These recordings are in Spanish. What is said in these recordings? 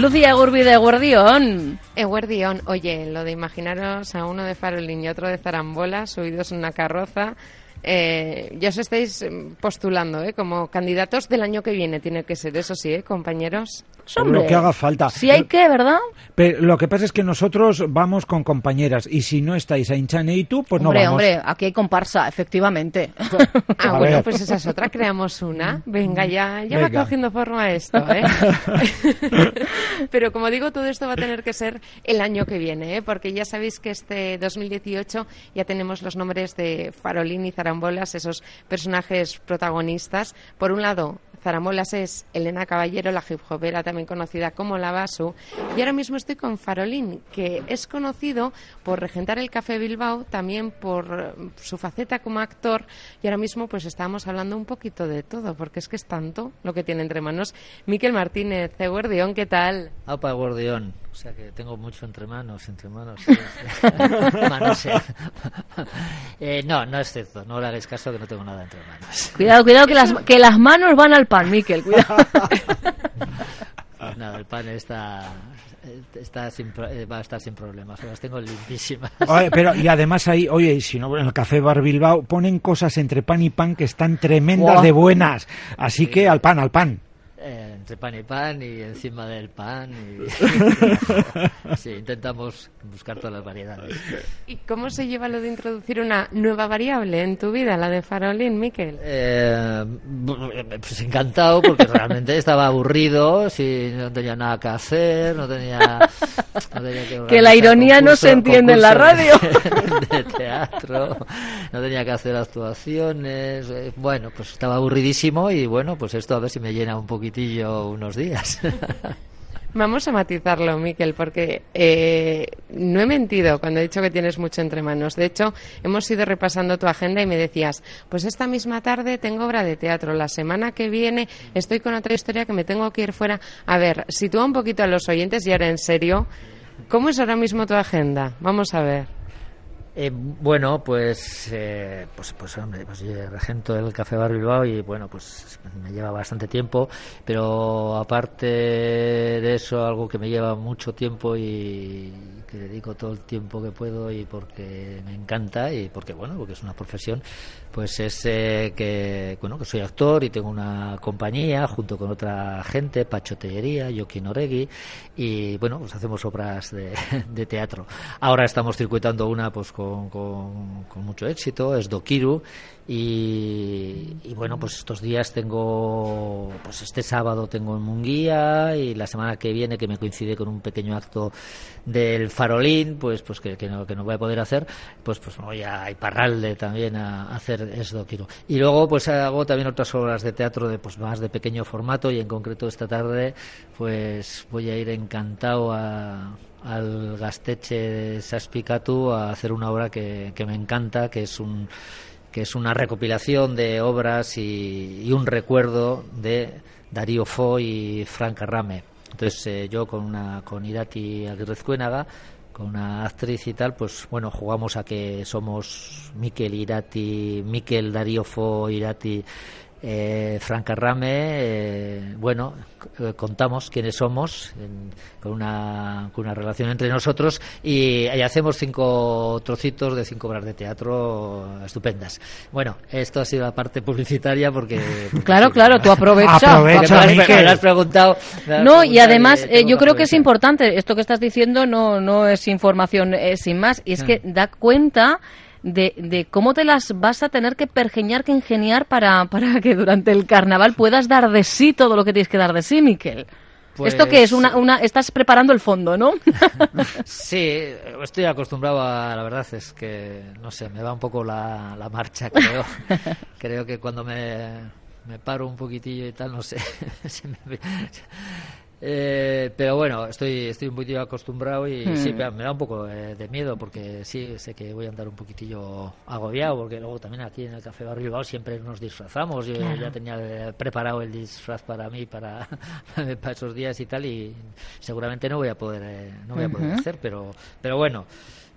Lucía Gurbi de Guardión. Eguardión, oye, lo de imaginaros a uno de farolín y otro de zarambola subidos en una carroza, eh, ya os estáis postulando ¿eh? como candidatos del año que viene, tiene que ser, eso sí, ¿eh, compañeros. Lo que haga falta. Si hay que, ¿verdad? Pero lo que pasa es que nosotros vamos con compañeras y si no estáis a Inchane y tú, pues hombre, no vamos. Hombre, aquí hay comparsa, efectivamente. ah, bueno, pues esa es otra, creamos una. Venga, ya, ya va cogiendo forma esto, ¿eh? Pero como digo, todo esto va a tener que ser el año que viene, ¿eh? Porque ya sabéis que este 2018 ya tenemos los nombres de Farolín y Zarambolas, esos personajes protagonistas. Por un lado, Zaramolas es Elena Caballero, la hip hopera también conocida como La Basu. Y ahora mismo estoy con Farolín, que es conocido por regentar el Café Bilbao, también por su faceta como actor. Y ahora mismo pues estábamos hablando un poquito de todo, porque es que es tanto lo que tiene entre manos. Miquel Martínez, de Guardión, ¿qué tal? Apa, Guardión. O sea que tengo mucho entre manos, entre manos. eh, no, no es cierto. No le hagáis caso que no tengo nada entre manos. Cuidado, cuidado, que las, que las manos van al pan, Miquel. Cuidado. Nada, el pan está, está sin, va a estar sin problemas, las tengo limpísimas. Oye, pero y además ahí, oye, si no en el café Bar Bilbao ponen cosas entre pan y pan que están tremendas wow. de buenas, así sí. que al pan, al pan. Entre pan y pan y encima del pan. Y... sí, intentamos buscar todas las variedades. ¿Y cómo se lleva lo de introducir una nueva variable en tu vida, la de farolín, Miquel? Eh, pues encantado, porque realmente estaba aburrido, si no tenía nada que hacer, no tenía. No tenía que, que la ironía concurso, no se entiende en la radio. De, de, teatro, no tenía que hacer actuaciones. Eh, bueno, pues estaba aburridísimo y bueno, pues esto a ver si me llena un unos días. Vamos a matizarlo, Miquel, porque eh, no he mentido cuando he dicho que tienes mucho entre manos. De hecho, hemos ido repasando tu agenda y me decías, pues esta misma tarde tengo obra de teatro, la semana que viene estoy con otra historia que me tengo que ir fuera. A ver, sitúa un poquito a los oyentes y ahora en serio, ¿cómo es ahora mismo tu agenda? Vamos a ver. Eh, bueno, pues, eh, pues, pues, hombre, pues yo regento el Café Bar Bilbao y bueno, pues me lleva bastante tiempo, pero aparte de eso, algo que me lleva mucho tiempo y que dedico todo el tiempo que puedo y porque me encanta y porque bueno, porque es una profesión, pues es que bueno, que soy actor y tengo una compañía junto con otra gente, Pacho Tellería, Joaquín Oregui y bueno, pues hacemos obras de, teatro. Ahora estamos circuitando una pues con, mucho éxito, es Dokiru y, y, bueno, pues estos días tengo, pues este sábado tengo en Munguía y la semana que viene que me coincide con un pequeño acto del Farolín, pues pues que, no, que no voy a poder hacer, pues pues voy a Iparralde también a hacer es Dokiru. Y luego pues hago también otras obras de teatro de pues más de pequeño formato y en concreto esta tarde pues voy a ir encantado a al Gasteche de Saspicatu a hacer una obra que, que me encanta, que es un que es una recopilación de obras y, y un recuerdo de Darío Fo y Frank Rame. Entonces eh, yo con una con Irati Aguirrezcuénaga, con una actriz y tal, pues bueno, jugamos a que somos Miquel Irati, Miquel Darío Fo Irati eh, Frank Rame, eh, bueno, contamos quiénes somos en, con, una, con una relación entre nosotros y, y, hacemos cinco trocitos de cinco obras de teatro estupendas. Bueno, esto ha sido la parte publicitaria porque... claro, claro, tú aprovecha. aprovecha me, me, has preguntado. Me has no, y además eh, yo creo que es importante, esto que estás diciendo no, no es información eh, sin más, y es que da cuenta de, de, cómo te las vas a tener que pergeñar, que ingeniar para, para que durante el carnaval puedas dar de sí todo lo que tienes que dar de sí, Miquel. Pues... ¿Esto que es? Una, una, estás preparando el fondo, ¿no? sí, estoy acostumbrado a... La verdad es que, no sé, me va un poco la, la marcha, creo. creo que cuando me, me paro un poquitillo y tal, no sé. se me, eh, pero bueno, estoy, estoy un poquito acostumbrado y hmm. sí, me da un poco de, de, miedo porque sí, sé que voy a andar un poquitillo agobiado porque luego también aquí en el Café Barrio siempre nos disfrazamos. Yo claro. ya tenía preparado el disfraz para mí, para, para esos días y tal y seguramente no voy a poder, eh, no voy a poder uh -huh. hacer, pero, pero bueno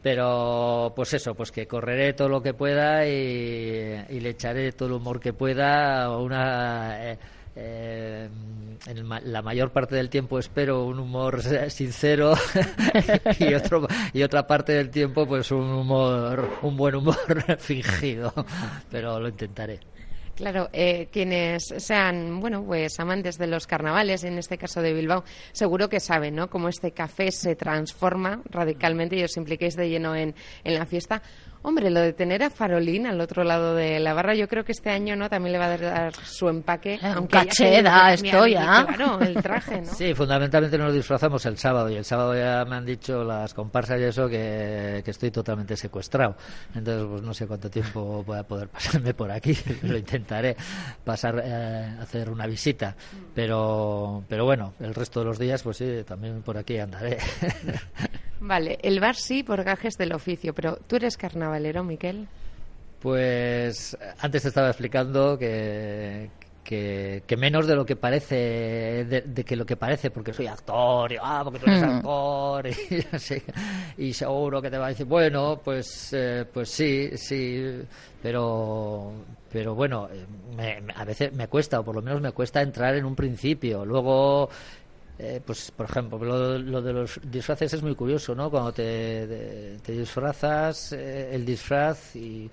pero pues eso, pues que correré todo lo que pueda y, y le echaré todo el humor que pueda a una eh, eh, en la mayor parte del tiempo espero un humor sincero y otro y otra parte del tiempo pues un humor un buen humor fingido pero lo intentaré Claro, eh, quienes sean, bueno, pues amantes de los carnavales, en este caso de Bilbao, seguro que saben, ¿no? Cómo este café se transforma radicalmente y os impliquéis de lleno en, en la fiesta. Hombre, lo de tener a Farolín al otro lado de la barra, yo creo que este año no también le va a dar su empaque. Ah, un caché da esto ya. Claro, el traje, ¿no? Sí, fundamentalmente nos disfrazamos el sábado y el sábado ya me han dicho las comparsas y eso que, estoy totalmente secuestrado. Entonces, pues no sé cuánto tiempo voy a poder pasarme por aquí. lo intentaré pasar eh, hacer una visita. Pero, pero bueno, el resto de los días, pues sí, también por aquí andaré. Vale, el bar sí por gajes del oficio, pero ¿tú eres carnavalero, Miquel? Pues antes te estaba explicando que, que, menos de lo que parece, de, que lo que parece, porque soy actor, y, ah, porque tú eres hmm. actor, y, seguro que te va a decir, bueno, pues, eh, pues sí, sí, pero, pero bueno, eh, a veces me cuesta, o por lo menos me cuesta entrar en un principio. Luego eh, pues por ejemplo lo, de los disfraces es muy curioso no cuando te, te, disfrazas eh, el disfraz y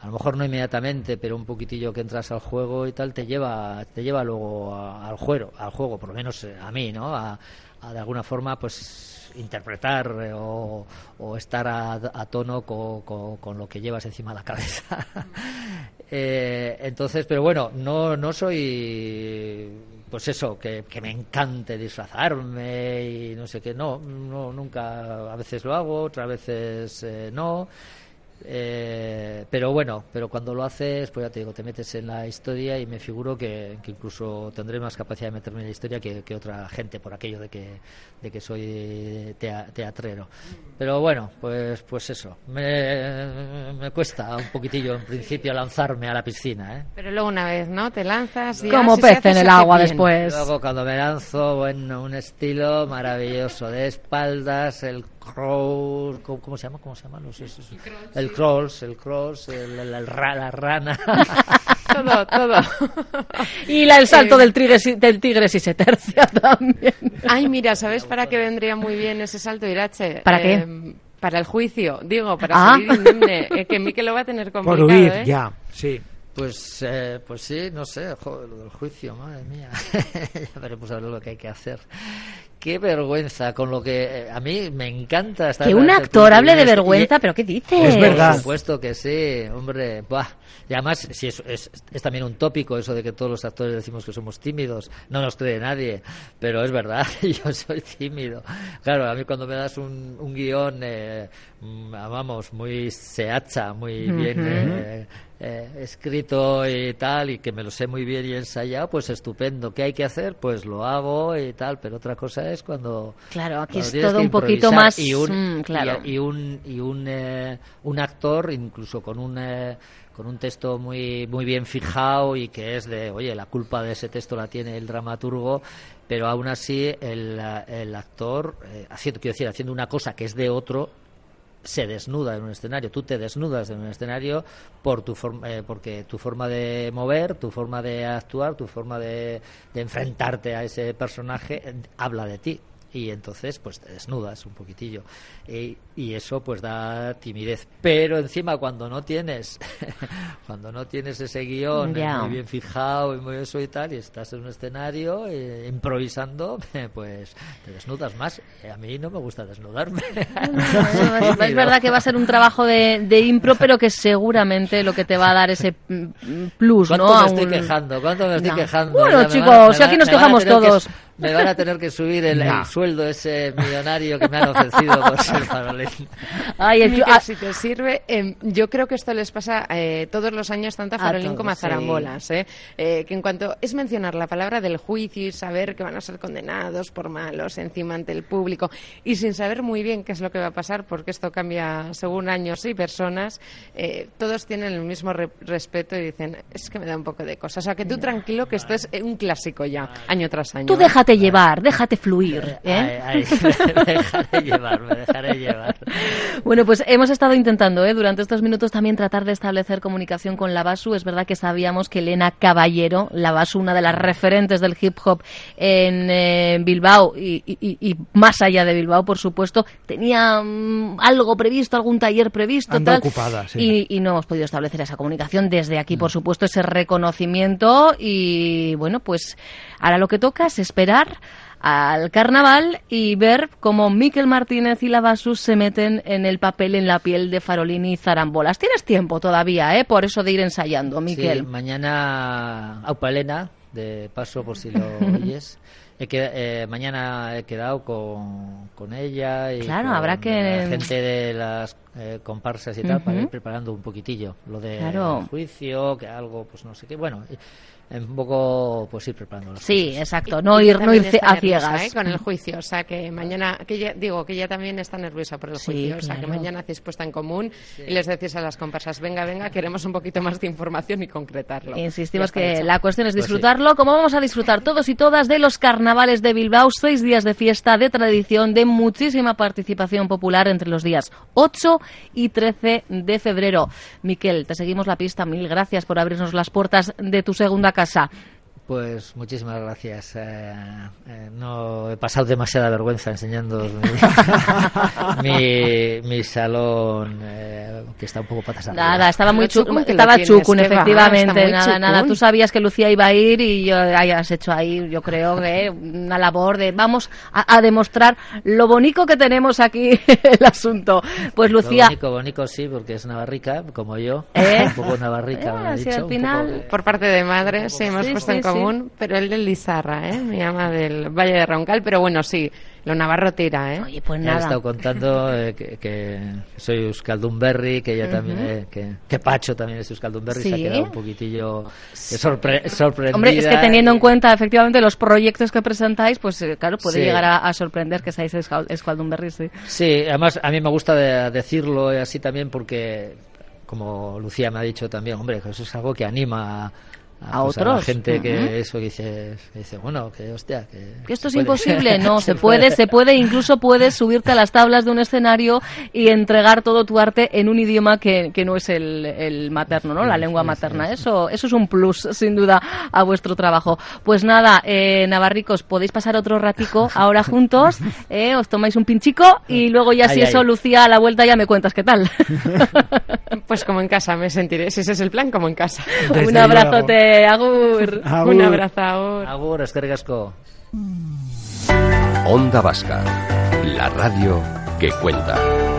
a lo mejor no inmediatamente pero un poquitillo que entras al juego y tal te lleva te lleva luego al juego al juego por lo menos eh, a mí no a, de alguna forma pues interpretar o, estar a, tono con, con, lo que llevas encima de la cabeza. Entonces pero bueno no no soy pues eso, que, que, me encante disfrazarme y no sé qué, no, no nunca, a veces lo hago, otras veces eh, no. Eh, pero bueno, pero cuando lo haces, pues ya te digo, te metes en la historia y me figuro que, incluso tendré más capacidad de meterme en la historia que, otra gente por aquello de que, de que soy teatrero. Pero bueno, pues, pues eso, me, me cuesta un poquitillo en principio lanzarme a la piscina. ¿eh? Pero luego una vez, ¿no? Te lanzas y como pez en el agua después. Luego cuando me lanzo, bueno, un estilo maravilloso de espaldas, el crawl, ¿cómo, se llama? ¿Cómo se llama? el crawls, el crawls, el, la rana. todo, todo. Y la, el salto del, tigre, del tigre si se tercia también. Ay, mira, ¿sabes para qué vendría muy bien ese salto, Irache? ¿Para qué? Eh, para el juicio, digo, para ah. salir indemne. Eh, que Miquel lo va a tener complicado, Por huir, ¿eh? ya, sí. Pues, eh, pues sí, no sé, joder, lo del juicio, madre mía. ya veremos a ver lo que hay que hacer qué vergüenza con lo que eh, a mí me encanta estar que un actor hable de vergüenza pero qué dices es verdad. por supuesto que sí hombre y además si es, es, también un tópico eso de que todos los actores decimos que somos tímidos no nos cree nadie pero es verdad yo soy tímido. Claro a mí cuando me das un, un guion eh, mm, vamos muy seacha muy bien eh, eh, escrito y tal, y que me lo sé muy bien y ensayado, pues estupendo. ¿Qué hay que hacer? Pues lo hago y tal, pero otra cosa es cuando... Claro, aquí es todo un poquito más... Y un, mm, claro. y, un, y un, eh, un actor, incluso con un... Eh, con un texto muy muy bien fijado y que es de, oye, la culpa de ese texto la tiene el dramaturgo, pero aún así el, el actor, haciendo, quiero decir, haciendo una cosa que es de otro, se desnuda en un escenario. Tú te desnudas en un escenario por tu eh, porque tu forma de mover, tu forma de actuar, tu forma de, de enfrentarte a ese personaje eh, habla de ti y entonces pues te desnudas un poquitillo. Y, y eso pues da timidez. Pero encima cuando no tienes cuando no tienes ese guion muy bien fijado y muy eso y tal y estás en un escenario eh, improvisando pues te desnudas más. A mí no me gusta desnudarme. Es verdad que va a ser un trabajo de, de, impro pero que seguramente lo que te va a dar ese mm, plus ¿Cuánto ¿no? me estoy quejando? ¿Cuánto me estoy quejando? Bueno chicos, si aquí nos quejamos todos me van a tener que subir el, sueldo ese millonario que me han ofrecido por ser farolín. Ay, si te sirve, em, yo creo que esto les pasa eh, todos los años tanto a farolín como a zarambolas. ¿eh? ¿eh? que en cuanto es mencionar la palabra del juicio y saber que van a ser condenados por malos encima ante el público y sin saber muy bien qué es lo que va a pasar, porque esto cambia según años y personas, eh, todos tienen el mismo respeto y dicen, es que me da un poco de cosas. O sea, que tú tranquilo que esto es un clásico ya, año tras año. Tú deja déjate llevar, déjate fluir. ¿eh? me dejaré llevar, me dejaré llevar. Bueno, pues hemos estado intentando ¿eh? durante estos minutos también tratar de establecer comunicación con la Basu. Es verdad que sabíamos que Elena Caballero, la Basu, una de las referentes del hip hop en eh, Bilbao y, más allá de Bilbao, por supuesto, tenía mm, algo previsto, algún taller previsto. tal, ocupada, y, y, no hemos podido establecer esa comunicación desde aquí, por mm. supuesto, ese reconocimiento y bueno, pues ahora lo que toca es esperar al carnaval y ver cómo Miquel Martínez y Lavasus se meten en el papel en la piel de Farolini y Zarambolas. Tienes tiempo todavía, ¿eh? Por eso de ir ensayando, Miquel. Sí, mañana Aupa Elena, de paso por si lo oyes. eh, mañana he quedado con, con ella y claro, habrá que... la gente de las eh, comparsas y tal para ir preparando un poquitillo lo de juicio, que algo, pues no sé qué. Bueno, un poco pues ir preparando sí exacto. No ir no ir a ciegas. ¿eh? con el juicio. O sea que mañana que ya, digo que ella también está nerviosa por el juicio. O sea que mañana hacéis puesta en común y les decís a las comparsas venga venga queremos un poquito más de información y concretarlo insistimos que la cuestión es pues disfrutarlo como vamos a disfrutar todos y todas de los carnavales de Bilbao seis días de fiesta de tradición de muchísima participación popular entre los días 8 y 13 de febrero. Miquel te seguimos la pista. Mil gracias por abrirnos las puertas de tu segunda casa fracasar. Pues muchísimas gracias. Eh, eh, no he pasado demasiada vergüenza enseñando mi, mi, salón, eh, que está un poco patas arriba. Nada, estaba muy estaba chucun, efectivamente. nada, nada. Tú sabías que Lucía iba a ir y yo, hayas hecho ahí, yo creo que una labor de vamos a, demostrar lo bonito que tenemos aquí el asunto. Pues Lucía. Lo bonito, bonito sí, porque es navarrica, como yo. Un poco navarrica, al final. Por parte de madres sí, hemos puesto en común, pero el de Lizarra, ¿eh? Mi ama del Valle de Roncal, pero bueno, sí, lo Navarro tira, ¿eh? Oye, pues nada. he estado contando eh, que, soy Euskaldun Berry, que ella también, eh, que, Pacho también es Euskaldun Berry, se ha quedado un poquitillo sorpre sorprendida. Hombre, es que teniendo en cuenta efectivamente los proyectos que presentáis, pues eh, claro, puede llegar a, sorprender que seáis Euskaldun Berry, sí. Sí, además a mí me gusta decirlo así también porque como Lucía me ha dicho también, hombre, eso es algo que anima a a pues otros. gente que eso dice, dice, bueno, que hostia, que, esto es imposible, no, se puede, se puede, incluso puedes subirte a las tablas de un escenario y entregar todo tu arte en un idioma que, que no es el, el materno, ¿no? La lengua materna. Eso, eso es un plus, sin duda, a vuestro trabajo. Pues nada, eh, Navarricos, podéis pasar otro ratico ahora juntos, eh, os tomáis un pinchico y luego ya si eso, Lucía, a la vuelta ya me cuentas qué tal. Pues como en casa me sentiré, si ese es el plan, como en casa. un abrazote agur. Un abrazo, agur. Agur, eskerrik Onda Vasca, la radio que cuenta.